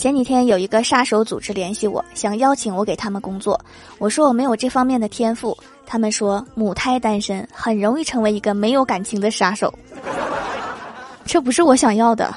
前几天有一个杀手组织联系我想邀请我给他们工作。我说我没有这方面的天赋他们说母胎单身很容易成为一个没有感情的杀手。这不是我想要的。